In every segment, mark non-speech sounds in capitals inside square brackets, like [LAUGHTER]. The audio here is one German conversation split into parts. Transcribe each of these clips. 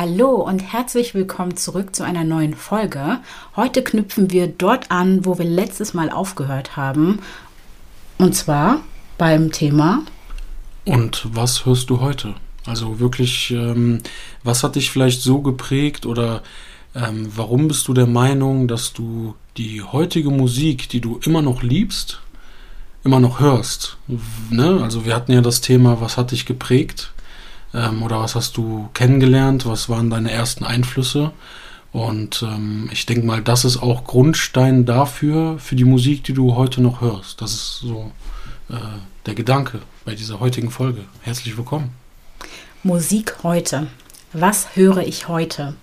Hallo und herzlich willkommen zurück zu einer neuen Folge. Heute knüpfen wir dort an, wo wir letztes Mal aufgehört haben. Und zwar beim Thema. Und was hörst du heute? Also wirklich, ähm, was hat dich vielleicht so geprägt oder ähm, warum bist du der Meinung, dass du die heutige Musik, die du immer noch liebst, immer noch hörst? Ne? Also wir hatten ja das Thema, was hat dich geprägt? Ähm, oder was hast du kennengelernt? Was waren deine ersten Einflüsse? Und ähm, ich denke mal, das ist auch Grundstein dafür, für die Musik, die du heute noch hörst. Das ist so äh, der Gedanke bei dieser heutigen Folge. Herzlich willkommen. Musik heute. Was höre ich heute?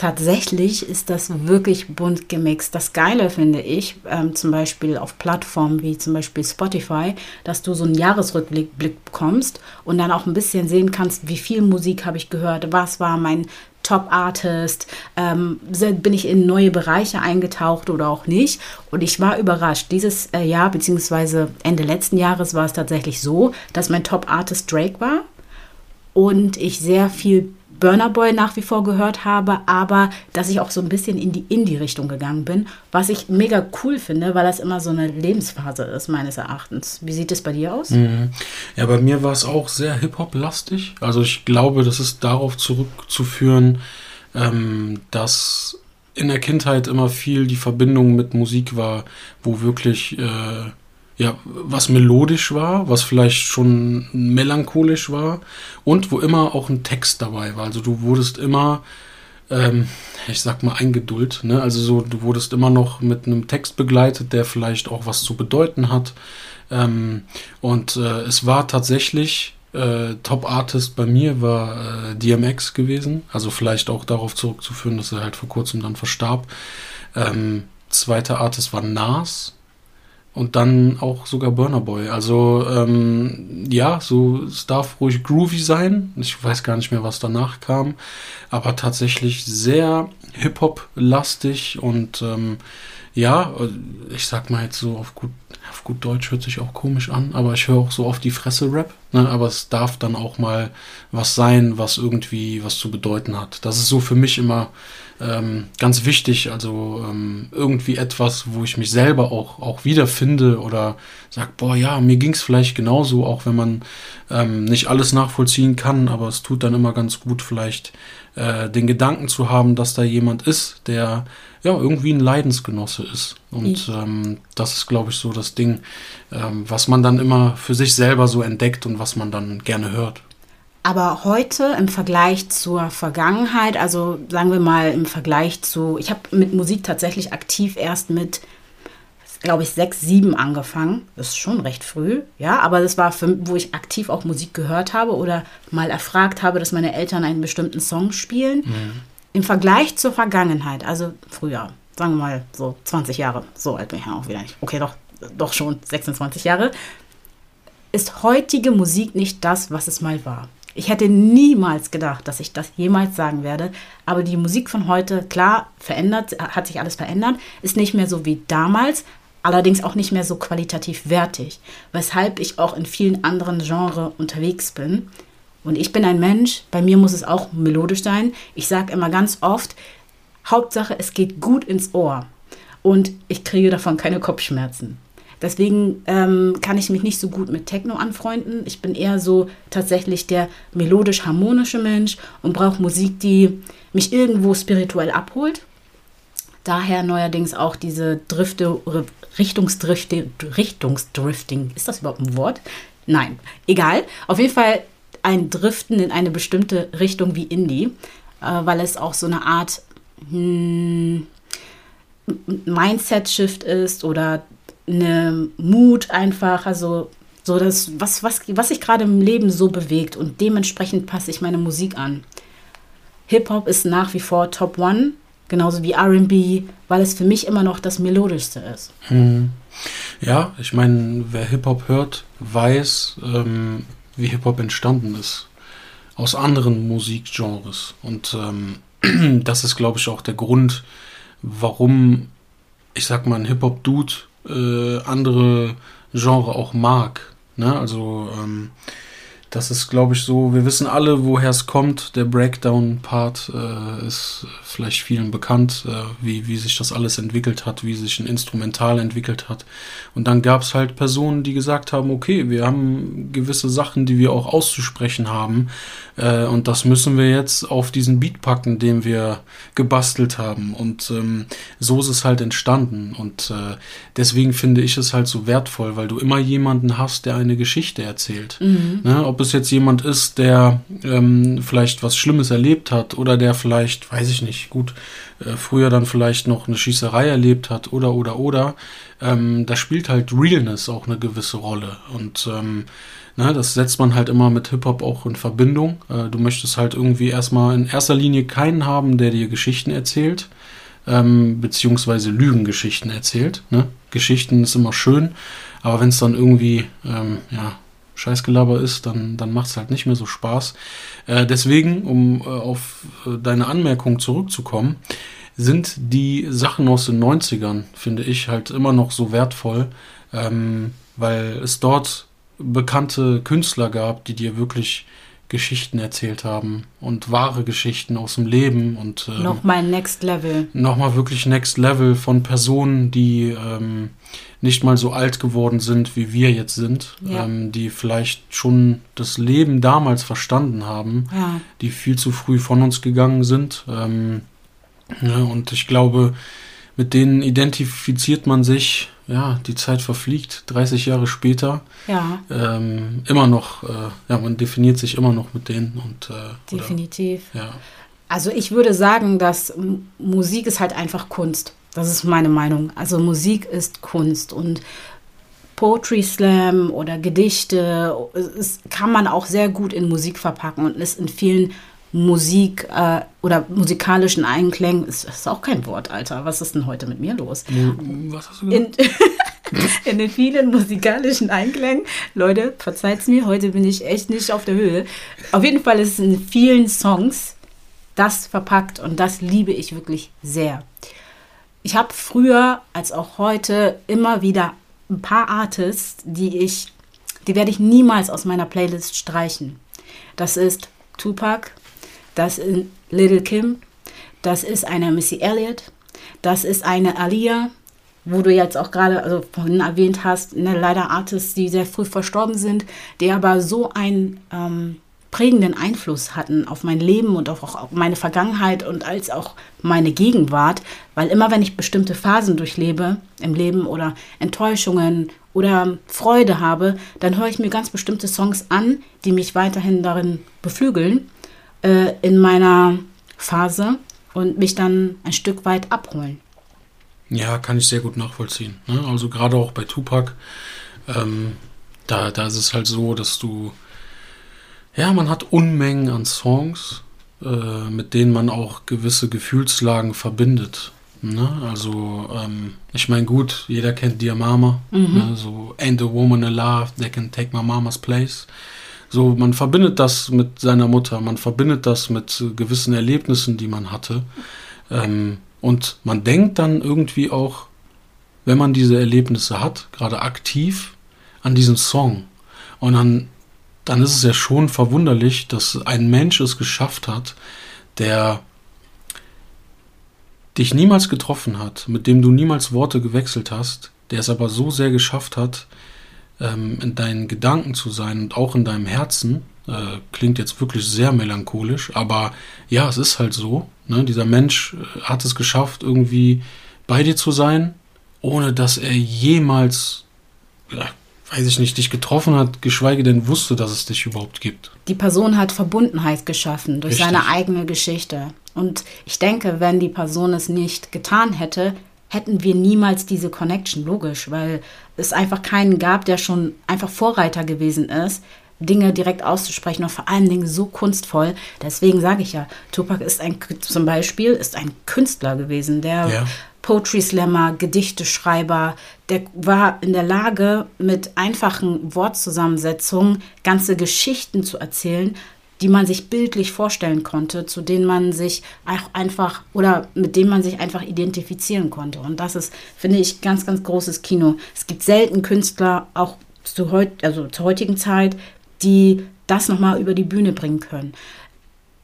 Tatsächlich ist das wirklich bunt gemixt. Das Geile finde ich, ähm, zum Beispiel auf Plattformen wie zum Beispiel Spotify, dass du so einen Jahresrückblick bekommst und dann auch ein bisschen sehen kannst, wie viel Musik habe ich gehört, was war mein Top-Artist, ähm, bin ich in neue Bereiche eingetaucht oder auch nicht. Und ich war überrascht. Dieses äh, Jahr, beziehungsweise Ende letzten Jahres, war es tatsächlich so, dass mein Top-Artist Drake war und ich sehr viel Burner Boy nach wie vor gehört habe, aber dass ich auch so ein bisschen in die Indie-Richtung gegangen bin, was ich mega cool finde, weil das immer so eine Lebensphase ist, meines Erachtens. Wie sieht es bei dir aus? Mhm. Ja, bei mir war es auch sehr Hip-Hop-lastig. Also ich glaube, das ist darauf zurückzuführen, ähm, dass in der Kindheit immer viel die Verbindung mit Musik war, wo wirklich äh, ja, was melodisch war, was vielleicht schon melancholisch war und wo immer auch ein Text dabei war. Also du wurdest immer, ähm, ich sag mal, eingeduldet. Ne? Also so, du wurdest immer noch mit einem Text begleitet, der vielleicht auch was zu bedeuten hat. Ähm, und äh, es war tatsächlich äh, Top Artist bei mir war äh, DMX gewesen. Also vielleicht auch darauf zurückzuführen, dass er halt vor kurzem dann verstarb. Ähm, zweiter Artist war Nas und dann auch sogar Burner Boy. Also ähm, ja, so es darf ruhig groovy sein. Ich weiß gar nicht mehr, was danach kam, aber tatsächlich sehr Hip-Hop-lastig und ähm, ja, ich sag mal jetzt so auf gut, auf gut Deutsch hört sich auch komisch an, aber ich höre auch so auf die Fresse Rap. Ne? Aber es darf dann auch mal was sein, was irgendwie was zu bedeuten hat. Das ist so für mich immer ähm, ganz wichtig. Also ähm, irgendwie etwas, wo ich mich selber auch, auch wiederfinde oder sage, boah, ja, mir ging es vielleicht genauso, auch wenn man ähm, nicht alles nachvollziehen kann, aber es tut dann immer ganz gut, vielleicht äh, den Gedanken zu haben, dass da jemand ist, der ja irgendwie ein Leidensgenosse ist. Und mhm. ähm, das ist, glaube ich, so das Ding, ähm, was man dann immer für sich selber so entdeckt und was man dann gerne hört. Aber heute im Vergleich zur Vergangenheit, also sagen wir mal im Vergleich zu, ich habe mit Musik tatsächlich aktiv erst mit, glaube ich, sechs, sieben angefangen. Das ist schon recht früh, ja, aber das war, für, wo ich aktiv auch Musik gehört habe oder mal erfragt habe, dass meine Eltern einen bestimmten Song spielen. Mhm. Im Vergleich zur Vergangenheit, also früher, sagen wir mal so 20 Jahre, so alt bin ich ja auch wieder nicht. Okay, doch, doch schon 26 Jahre, ist heutige Musik nicht das, was es mal war. Ich hätte niemals gedacht, dass ich das jemals sagen werde. Aber die Musik von heute, klar, verändert, hat sich alles verändert, ist nicht mehr so wie damals, allerdings auch nicht mehr so qualitativ wertig, weshalb ich auch in vielen anderen Genres unterwegs bin. Und ich bin ein Mensch, bei mir muss es auch melodisch sein. Ich sage immer ganz oft, Hauptsache, es geht gut ins Ohr. Und ich kriege davon keine Kopfschmerzen. Deswegen ähm, kann ich mich nicht so gut mit Techno anfreunden. Ich bin eher so tatsächlich der melodisch-harmonische Mensch und brauche Musik, die mich irgendwo spirituell abholt. Daher neuerdings auch diese Drifte, Richtungsdrifting, Richtungsdrifting. Ist das überhaupt ein Wort? Nein, egal. Auf jeden Fall ein Driften in eine bestimmte Richtung wie Indie, äh, weil es auch so eine Art hm, Mindset-Shift ist oder eine Mut einfach, also so das, was, was, was sich gerade im Leben so bewegt und dementsprechend passe ich meine Musik an. Hip-Hop ist nach wie vor Top One, genauso wie RB, weil es für mich immer noch das Melodischste ist. Hm. Ja, ich meine, wer Hip-Hop hört, weiß, ähm, wie Hip-Hop entstanden ist. Aus anderen Musikgenres. Und ähm, [CLEARS THROAT] das ist, glaube ich, auch der Grund, warum, ich sag mal, ein Hip-Hop-Dude äh, andere Genre auch mag. Ne? Also ähm, das ist, glaube ich, so, wir wissen alle, woher es kommt. Der Breakdown-Part äh, ist vielleicht vielen bekannt, äh, wie, wie sich das alles entwickelt hat, wie sich ein Instrumental entwickelt hat. Und dann gab es halt Personen, die gesagt haben, okay, wir haben gewisse Sachen, die wir auch auszusprechen haben. Äh, und das müssen wir jetzt auf diesen Beat packen, den wir gebastelt haben. Und ähm, so ist es halt entstanden. Und äh, deswegen finde ich es halt so wertvoll, weil du immer jemanden hast, der eine Geschichte erzählt. Mhm. Ne? Ob es jetzt jemand ist, der ähm, vielleicht was Schlimmes erlebt hat oder der vielleicht, weiß ich nicht, gut, äh, früher dann vielleicht noch eine Schießerei erlebt hat oder, oder, oder, ähm, da spielt halt Realness auch eine gewisse Rolle. Und ähm, ne, das setzt man halt immer mit Hip-Hop auch in Verbindung. Äh, du möchtest halt irgendwie erstmal in erster Linie keinen haben, der dir Geschichten erzählt. Ähm, beziehungsweise Lügengeschichten erzählt. Ne? Geschichten ist immer schön, aber wenn es dann irgendwie, ähm, ja, Scheißgelaber ist, dann, dann macht es halt nicht mehr so Spaß. Äh, deswegen, um äh, auf äh, deine Anmerkung zurückzukommen, sind die Sachen aus den 90ern, finde ich, halt immer noch so wertvoll, ähm, weil es dort bekannte Künstler gab, die dir wirklich Geschichten erzählt haben und wahre Geschichten aus dem Leben und ähm, nochmal Next Level. Nochmal wirklich Next Level von Personen, die ähm, nicht mal so alt geworden sind, wie wir jetzt sind, ja. ähm, die vielleicht schon das Leben damals verstanden haben, ja. die viel zu früh von uns gegangen sind. Ähm, ja, und ich glaube, mit denen identifiziert man sich, ja, die Zeit verfliegt, 30 Jahre später. Ja. Ähm, immer noch, äh, ja, man definiert sich immer noch mit denen und äh, Definitiv. Oder, ja. Also ich würde sagen, dass Musik ist halt einfach Kunst. Das ist meine Meinung. Also Musik ist Kunst und Poetry Slam oder Gedichte es kann man auch sehr gut in Musik verpacken und ist in vielen Musik äh, oder musikalischen Einklängen, ist, ist auch kein Wort, Alter. Was ist denn heute mit mir los? Was hast du gesagt? In, [LAUGHS] in den vielen musikalischen Einklängen, Leute, verzeiht's mir, heute bin ich echt nicht auf der Höhe. Auf jeden Fall ist es in vielen Songs das verpackt und das liebe ich wirklich sehr ich habe früher als auch heute immer wieder ein paar Artists, die ich, die werde ich niemals aus meiner Playlist streichen. Das ist Tupac, das ist Little Kim, das ist eine Missy Elliott, das ist eine Alia, wo du jetzt auch gerade also vorhin erwähnt hast, ne, leider Artists, die sehr früh verstorben sind, die aber so ein ähm, prägenden Einfluss hatten auf mein Leben und auch auf meine Vergangenheit und als auch meine Gegenwart, weil immer wenn ich bestimmte Phasen durchlebe im Leben oder Enttäuschungen oder Freude habe, dann höre ich mir ganz bestimmte Songs an, die mich weiterhin darin beflügeln äh, in meiner Phase und mich dann ein Stück weit abholen. Ja, kann ich sehr gut nachvollziehen. Ne? Also gerade auch bei Tupac, ähm, da, da ist es halt so, dass du ja, man hat Unmengen an Songs, äh, mit denen man auch gewisse Gefühlslagen verbindet. Ne? Also, ähm, ich meine, gut, jeder kennt Dear Mama. Mhm. Ne? So, Ain't a woman alive that can take my mama's place. So, man verbindet das mit seiner Mutter, man verbindet das mit gewissen Erlebnissen, die man hatte. Ähm, und man denkt dann irgendwie auch, wenn man diese Erlebnisse hat, gerade aktiv, an diesen Song. Und dann dann ist es ja schon verwunderlich, dass ein Mensch es geschafft hat, der dich niemals getroffen hat, mit dem du niemals Worte gewechselt hast, der es aber so sehr geschafft hat, ähm, in deinen Gedanken zu sein und auch in deinem Herzen. Äh, klingt jetzt wirklich sehr melancholisch, aber ja, es ist halt so. Ne? Dieser Mensch äh, hat es geschafft, irgendwie bei dir zu sein, ohne dass er jemals ja, weiß ich nicht, dich getroffen hat, geschweige denn wusste, dass es dich überhaupt gibt. Die Person hat Verbundenheit geschaffen durch Richtig. seine eigene Geschichte. Und ich denke, wenn die Person es nicht getan hätte, hätten wir niemals diese Connection, logisch, weil es einfach keinen gab, der schon einfach Vorreiter gewesen ist, Dinge direkt auszusprechen und vor allen Dingen so kunstvoll. Deswegen sage ich ja, Tupac ist ein, zum Beispiel, ist ein Künstler gewesen, der ja. Poetry Slammer, Gedichteschreiber, der war in der Lage, mit einfachen Wortzusammensetzungen ganze Geschichten zu erzählen, die man sich bildlich vorstellen konnte, zu denen man sich auch einfach oder mit denen man sich einfach identifizieren konnte. Und das ist, finde ich, ganz, ganz großes Kino. Es gibt selten Künstler, auch zu heut, also zur heutigen Zeit, die das nochmal über die Bühne bringen können.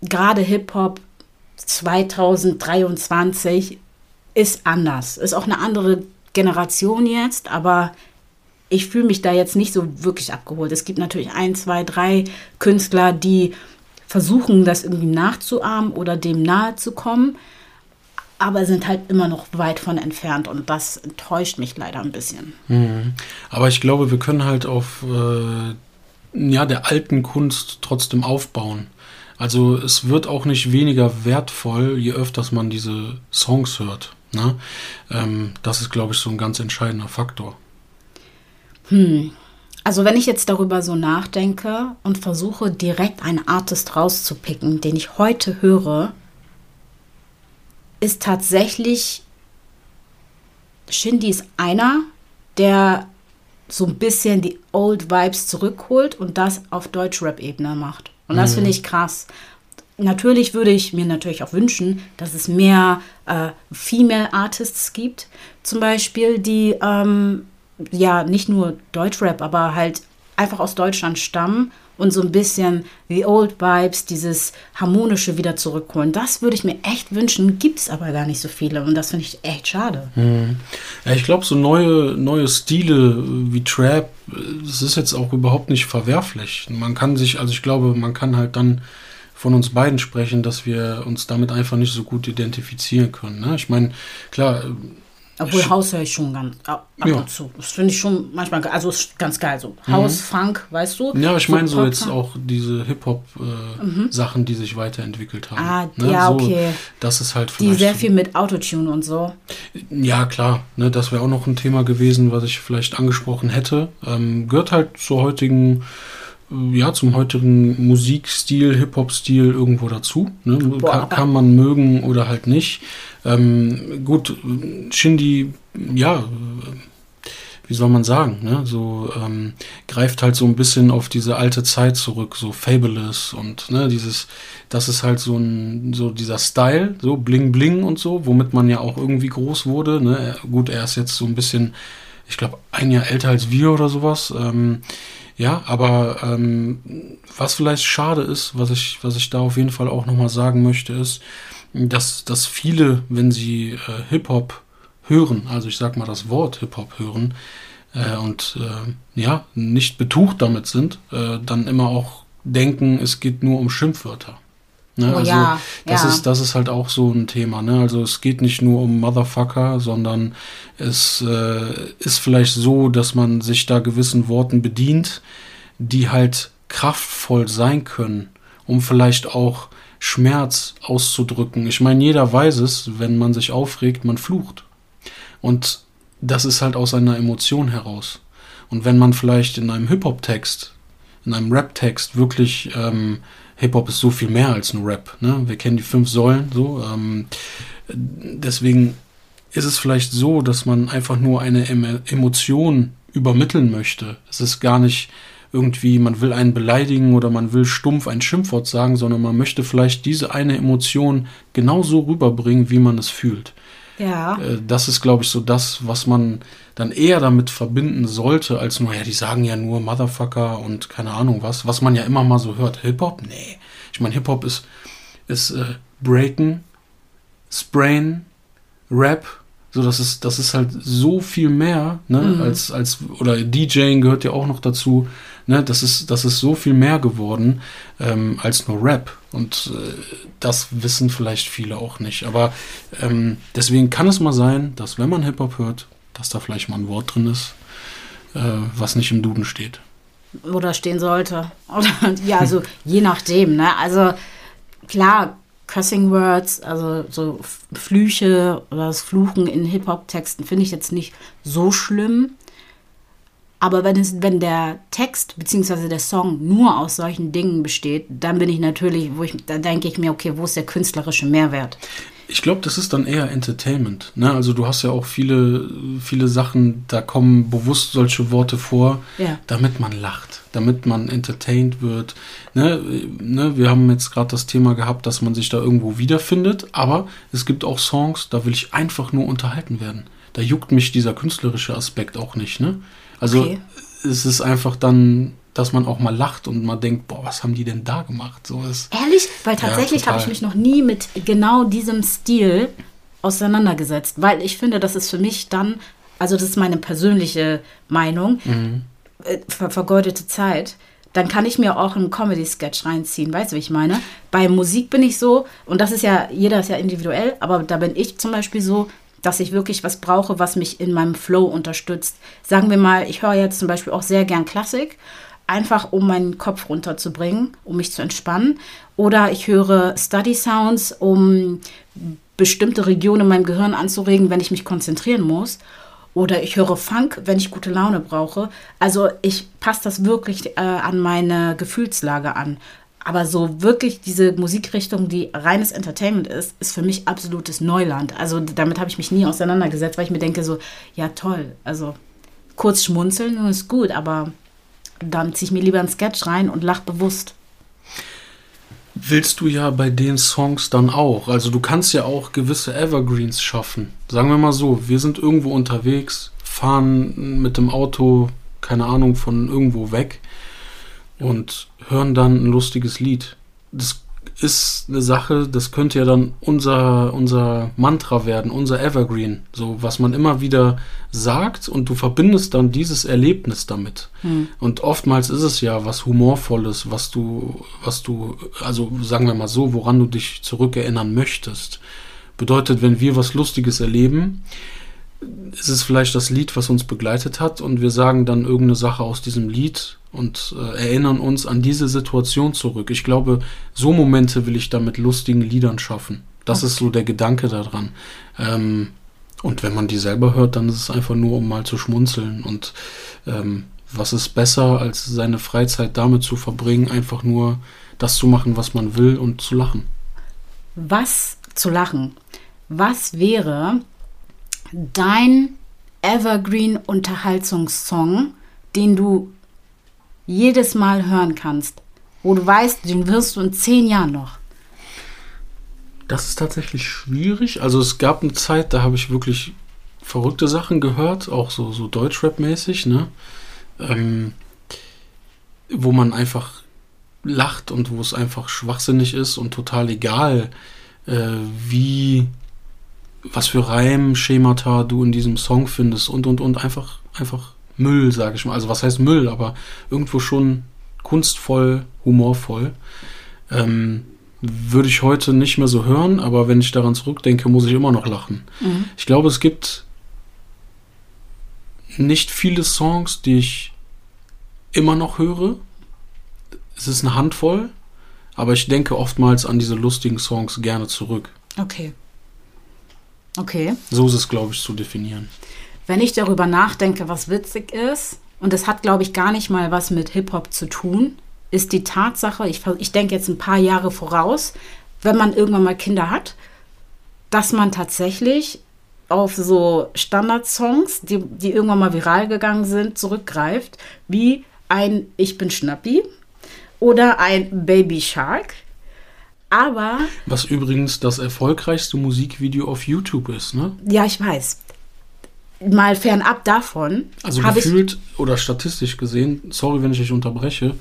Gerade Hip-Hop 2023 ist anders. Ist auch eine andere Generation jetzt, aber ich fühle mich da jetzt nicht so wirklich abgeholt. Es gibt natürlich ein, zwei, drei Künstler, die versuchen, das irgendwie nachzuahmen oder dem nahe zu kommen, aber sind halt immer noch weit von entfernt und das enttäuscht mich leider ein bisschen. Mhm. Aber ich glaube, wir können halt auf äh, ja, der alten Kunst trotzdem aufbauen. Also es wird auch nicht weniger wertvoll, je öfters man diese Songs hört. Ne? Ähm, das ist, glaube ich, so ein ganz entscheidender Faktor. Hm. Also wenn ich jetzt darüber so nachdenke und versuche direkt einen Artist rauszupicken, den ich heute höre, ist tatsächlich Shindy ist einer, der so ein bisschen die Old Vibes zurückholt und das auf Deutschrap-Ebene macht. Und das mhm. finde ich krass. Natürlich würde ich mir natürlich auch wünschen, dass es mehr äh, Female Artists gibt, zum Beispiel, die ähm, ja nicht nur Deutschrap, aber halt einfach aus Deutschland stammen und so ein bisschen die Old Vibes, dieses Harmonische wieder zurückholen. Das würde ich mir echt wünschen, gibt es aber gar nicht so viele und das finde ich echt schade. Hm. Ja, ich glaube, so neue, neue Stile wie Trap, das ist jetzt auch überhaupt nicht verwerflich. Man kann sich, also ich glaube, man kann halt dann von uns beiden sprechen, dass wir uns damit einfach nicht so gut identifizieren können. Ne? Ich meine, klar, obwohl Haus höre ich schon ganz ab, ab ja. und zu. Das finde ich schon manchmal, also ist ganz geil so. Mhm. Haus, Funk, weißt du? Ja, ich meine so jetzt auch diese Hip-Hop-Sachen, äh, mhm. die sich weiterentwickelt haben. Ah, ne? ja, so, okay. Das ist halt Die sehr viel mit Autotune und so. Ja, klar. Ne, das wäre auch noch ein Thema gewesen, was ich vielleicht angesprochen hätte. Ähm, gehört halt zur heutigen ja, zum heutigen Musikstil, Hip-Hop-Stil irgendwo dazu. Ne? Kann, kann, man mögen oder halt nicht. Ähm, gut, Shindy, ja, wie soll man sagen, ne? so ähm, greift halt so ein bisschen auf diese alte Zeit zurück, so Fabulous und ne, dieses, das ist halt so ein, so dieser Style, so Bling Bling und so, womit man ja auch irgendwie groß wurde. Ne? Gut, er ist jetzt so ein bisschen, ich glaube, ein Jahr älter als wir oder sowas. Ähm, ja, aber ähm, was vielleicht schade ist, was ich, was ich da auf jeden Fall auch nochmal sagen möchte, ist, dass, dass viele, wenn sie äh, Hip-Hop hören, also ich sag mal das Wort Hip-Hop hören, äh, und äh, ja, nicht betucht damit sind, äh, dann immer auch denken, es geht nur um Schimpfwörter. Ne? Oh, also ja, das ja. ist das ist halt auch so ein Thema. Ne? Also es geht nicht nur um Motherfucker, sondern es äh, ist vielleicht so, dass man sich da gewissen Worten bedient, die halt kraftvoll sein können, um vielleicht auch Schmerz auszudrücken. Ich meine, jeder weiß es, wenn man sich aufregt, man flucht. Und das ist halt aus einer Emotion heraus. Und wenn man vielleicht in einem Hip-Hop-Text, in einem Rap-Text wirklich ähm, Hip-Hop ist so viel mehr als nur Rap. Ne? Wir kennen die fünf Säulen so. Ähm, deswegen ist es vielleicht so, dass man einfach nur eine Emotion übermitteln möchte. Es ist gar nicht irgendwie, man will einen beleidigen oder man will stumpf ein Schimpfwort sagen, sondern man möchte vielleicht diese eine Emotion genauso rüberbringen, wie man es fühlt. Ja. Äh, das ist, glaube ich, so das, was man dann eher damit verbinden sollte, als nur, ja, die sagen ja nur Motherfucker und keine Ahnung was, was man ja immer mal so hört. Hip-Hop? Nee. Ich meine, Hip-Hop ist, ist äh, Breaken, Sprain, Rap. So, das ist, das ist halt so viel mehr, ne, mhm. als, als, oder DJing gehört ja auch noch dazu. Ne, das ist, das ist so viel mehr geworden ähm, als nur Rap. Und äh, das wissen vielleicht viele auch nicht. Aber ähm, deswegen kann es mal sein, dass wenn man Hip-Hop hört, dass da vielleicht mal ein Wort drin ist, äh, was nicht im Duden steht. Oder stehen sollte. [LAUGHS] Oder, ja, also je nachdem. Ne? Also klar Cussing Words, also so Flüche oder das Fluchen in Hip-Hop-Texten finde ich jetzt nicht so schlimm. Aber wenn, es, wenn der Text bzw. der Song nur aus solchen Dingen besteht, dann bin ich natürlich, wo ich, da denke ich mir, okay, wo ist der künstlerische Mehrwert? Ich glaube, das ist dann eher Entertainment. Ne? Also du hast ja auch viele, viele Sachen, da kommen bewusst solche Worte vor, Ja. damit man lacht, damit man entertained wird. Ne? Ne? Wir haben jetzt gerade das Thema gehabt, dass man sich da irgendwo wiederfindet, aber es gibt auch Songs, da will ich einfach nur unterhalten werden. Da juckt mich dieser künstlerische Aspekt auch nicht. Ne? Also Okay. es ist einfach dann, dass man auch mal lacht und man denkt, boah, was haben die denn da gemacht? So ist Ehrlich? Weil tatsächlich total. habe ich mich noch nie mit genau diesem Stil auseinandergesetzt. Weil ich finde, das ist für mich dann, also das ist meine persönliche Meinung, äh, ver vergeudete Zeit. Dann kann ich mir auch einen Comedy-Sketch reinziehen, weißt du, wie ich meine? Bei Musik bin ich so, und das ist ja, jeder ist ja individuell, aber da bin ich zum Beispiel so, dass ich wirklich was brauche, was mich in meinem Flow unterstützt. Sagen wir mal, ich höre jetzt zum Beispiel auch sehr gern Klassik, einfach um meinen Kopf runterzubringen, um mich zu entspannen. Oder ich höre Study Sounds, um bestimmte Regionen in meinem Gehirn anzuregen, wenn ich mich konzentrieren muss. Oder ich höre Funk, wenn ich gute Laune brauche. Also ich passe das wirklich äh, an meine Gefühlslage an. Aber so wirklich diese Musikrichtung, die reines Entertainment ist, ist für mich absolutes Neuland. Also damit habe ich mich nie auseinandergesetzt, weil ich mir denke so, ja toll, also kurz schmunzeln ist gut, aber dann ziehe ich mir lieber einen Sketch rein und lach bewusst. willst du ja bei den Songs dann auch. Also du kannst ja auch gewisse Evergreens schaffen. Sagen wir mal so, wir sind irgendwo unterwegs, fahren mit dem Auto, keine Ahnung, von irgendwo weg und hören dann ein lustiges Lied. Das ist eine Sache, das könnte ja dann unser, unser Mantra werden, unser Evergreen. So, was man immer wieder sagt und du verbindest dann dieses Erlebnis damit. Und oftmals ist es ja was Humorvolles, was du, was du, also sagen wir mal so, woran du dich zurückerinnern möchtest. Bedeutet, wenn wir was Lustiges erleben, ist es vielleicht das Lied, was uns begleitet hat und wir sagen dann irgendeine Sache aus diesem Lied und äh, erinnern uns an diese Situation zurück. Ich glaube, so Momente will ich da mit lustigen Liedern schaffen. Das ist so der Gedanke daran. Ähm, und wenn man die selber hört, dann ist es einfach nur, um mal zu schmunzeln. Und ähm, was ist besser, als seine Freizeit damit zu verbringen, einfach nur das zu machen, was man will und zu lachen. Was zu lachen? Was wäre dein Evergreen-Unterhaltungssong, den du jedes Mal hören kannst, wo du weißt, den wirst du in zehn Jahren noch? Das ist tatsächlich schwierig. Also es gab eine Zeit, da habe ich wirklich verrückte Sachen gehört, auch so, so Deutschrap-mäßig, ne? Ähm, wo man einfach lacht und wo es einfach schwachsinnig ist und total egal, äh, wie, was für Reimschemata du in diesem Song findest und und und einfach, einfach Müll, sage ich mal. Also was heißt Müll, aber irgendwo schon kunstvoll, humorvoll. Ähm, würde ich heute nicht mehr so hören, aber wenn ich daran zurückdenke, muss ich immer noch lachen. Ich glaube, es gibt nicht viele Songs, die ich immer noch höre. Es ist eine Handvoll, aber ich denke oftmals an diese lustigen Songs gerne zurück. Okay. Okay. So ist es, glaube ich, zu definieren. Wenn ich darüber nachdenke, was witzig ist, und das hat, glaube ich, gar nicht mal was mit Hip-Hop zu tun, ist die Tatsache, ich, ich denke jetzt ein paar Jahre voraus, wenn man irgendwann mal Kinder hat, dass man tatsächlich auf so Standardsongs, die, die irgendwann mal viral gegangen sind, zurückgreift, wie ein Ich bin Schnappi oder ein Baby Shark. Aber, Was übrigens das erfolgreichste Musikvideo auf YouTube ist, ne? ja, ich weiß, mal fernab davon, Also gefühlt oder statistisch gesehen, sorry, wenn ich euch unterbreche,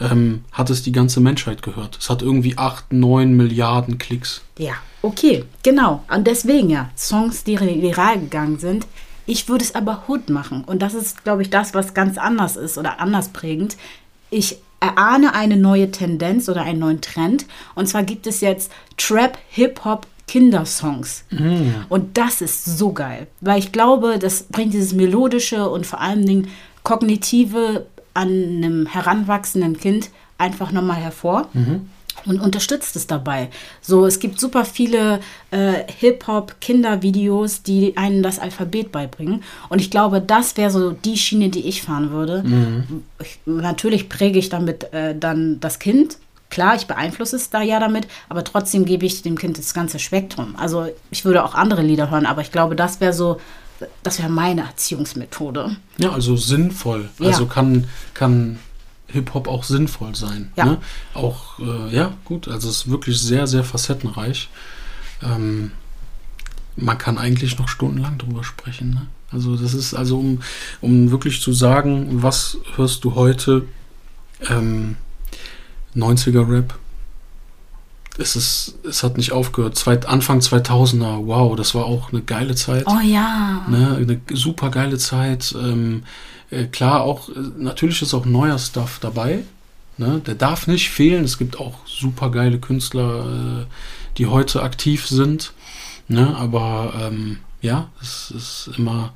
ähm, hat es die ganze Menschheit gehört. Es hat irgendwie 8, 9 Milliarden Klicks. Ja, okay, genau. Und deswegen ja, Songs, die viral gegangen sind. Ich würde es aber Hood machen. Und das ist, glaube ich, das, was ganz anders ist oder anders prägend. Ich erahne eine neue Tendenz oder einen neuen Trend. Und zwar gibt es jetzt Trap, Hip-Hop, Kindersongs. Und das ist so geil. Weil ich glaube, das bringt dieses melodische und vor allen Dingen kognitive an einem heranwachsenden Kind einfach nochmal hervor. Und unterstützt es dabei. So, es gibt super viele äh, Hip-Hop-Kindervideos, die einen das Alphabet beibringen. Und ich glaube, das wäre so die Schiene, die ich fahren würde. Mhm. Ich, natürlich präge ich damit äh, dann das Kind. Klar, ich beeinflusse es da ja damit, aber trotzdem gebe ich dem Kind das ganze Spektrum. Also ich würde auch andere Lieder hören, aber ich glaube, das wäre so, das wäre meine Erziehungsmethode. Ja, also sinnvoll. Ja. Also kann, kann Hip-Hop auch sinnvoll sein. Ja. Ne? Auch, äh, ja, gut, also es ist wirklich sehr, sehr facettenreich. Ähm, man kann eigentlich noch stundenlang drüber sprechen. Ne? Also das ist also, um, um wirklich zu sagen, was hörst du heute? Ähm, 90er Rap. Es, ist, es hat nicht aufgehört. Zweit, Anfang 2000er, wow, das war auch eine geile Zeit. Oh ja. Ne? Eine super geile Zeit. Ähm, äh, klar, auch, äh, natürlich ist auch neuer Stuff dabei. Ne? Der darf nicht fehlen. Es gibt auch super geile Künstler, äh, die heute aktiv sind. Ne? Aber ähm, ja, es ist immer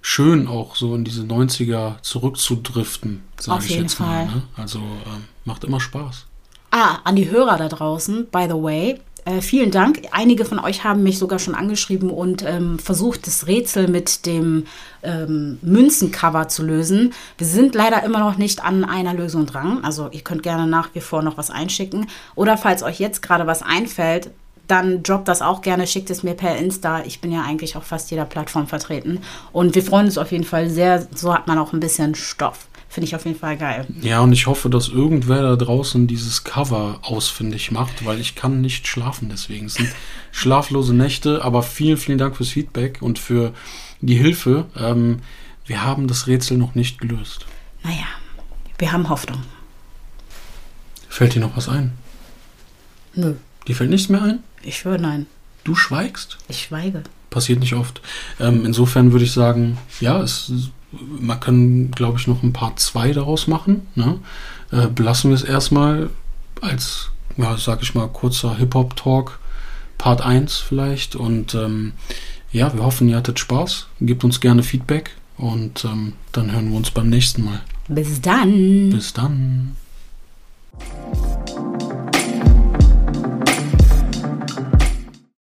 schön, auch so in diese 90er zurückzudriften, sage ich jetzt Fall. mal. Ne? Also ähm, macht immer Spaß. Ah, an die Hörer da draußen, by the way, äh, vielen Dank. Einige von euch haben mich sogar schon angeschrieben und ähm, versucht, das Rätsel mit dem ähm, Münzencover zu lösen. Wir sind leider immer noch nicht an einer Lösung dran. Also ihr könnt gerne nach wie vor noch was einschicken. Oder falls euch jetzt gerade was einfällt, dann droppt das auch gerne, schickt es mir per Insta. Ich bin ja eigentlich auf fast jeder Plattform vertreten. Und wir freuen uns auf jeden Fall sehr. So hat man auch ein bisschen Stoff. Finde ich auf jeden Fall geil. Ja, und ich hoffe, dass irgendwer da draußen dieses Cover ausfindig macht, weil ich kann nicht schlafen deswegen. Es sind [LAUGHS] schlaflose Nächte, aber vielen, vielen Dank fürs Feedback und für die Hilfe. Ähm, wir haben das Rätsel noch nicht gelöst. Naja, wir haben Hoffnung. Fällt dir noch was ein? Nö. Dir fällt nichts mehr ein? Ich höre nein. Du schweigst? Ich schweige. Passiert nicht oft. Ähm, insofern würde ich sagen, ja, es man kann, glaube ich, noch ein Part 2 daraus machen. Ne? Äh, belassen wir es erstmal als, ja, sag ich mal, kurzer Hip-Hop-Talk, Part 1 vielleicht. Und ähm, ja, wir hoffen, ihr hattet Spaß. Gebt uns gerne Feedback und ähm, dann hören wir uns beim nächsten Mal. Bis dann. Bis dann.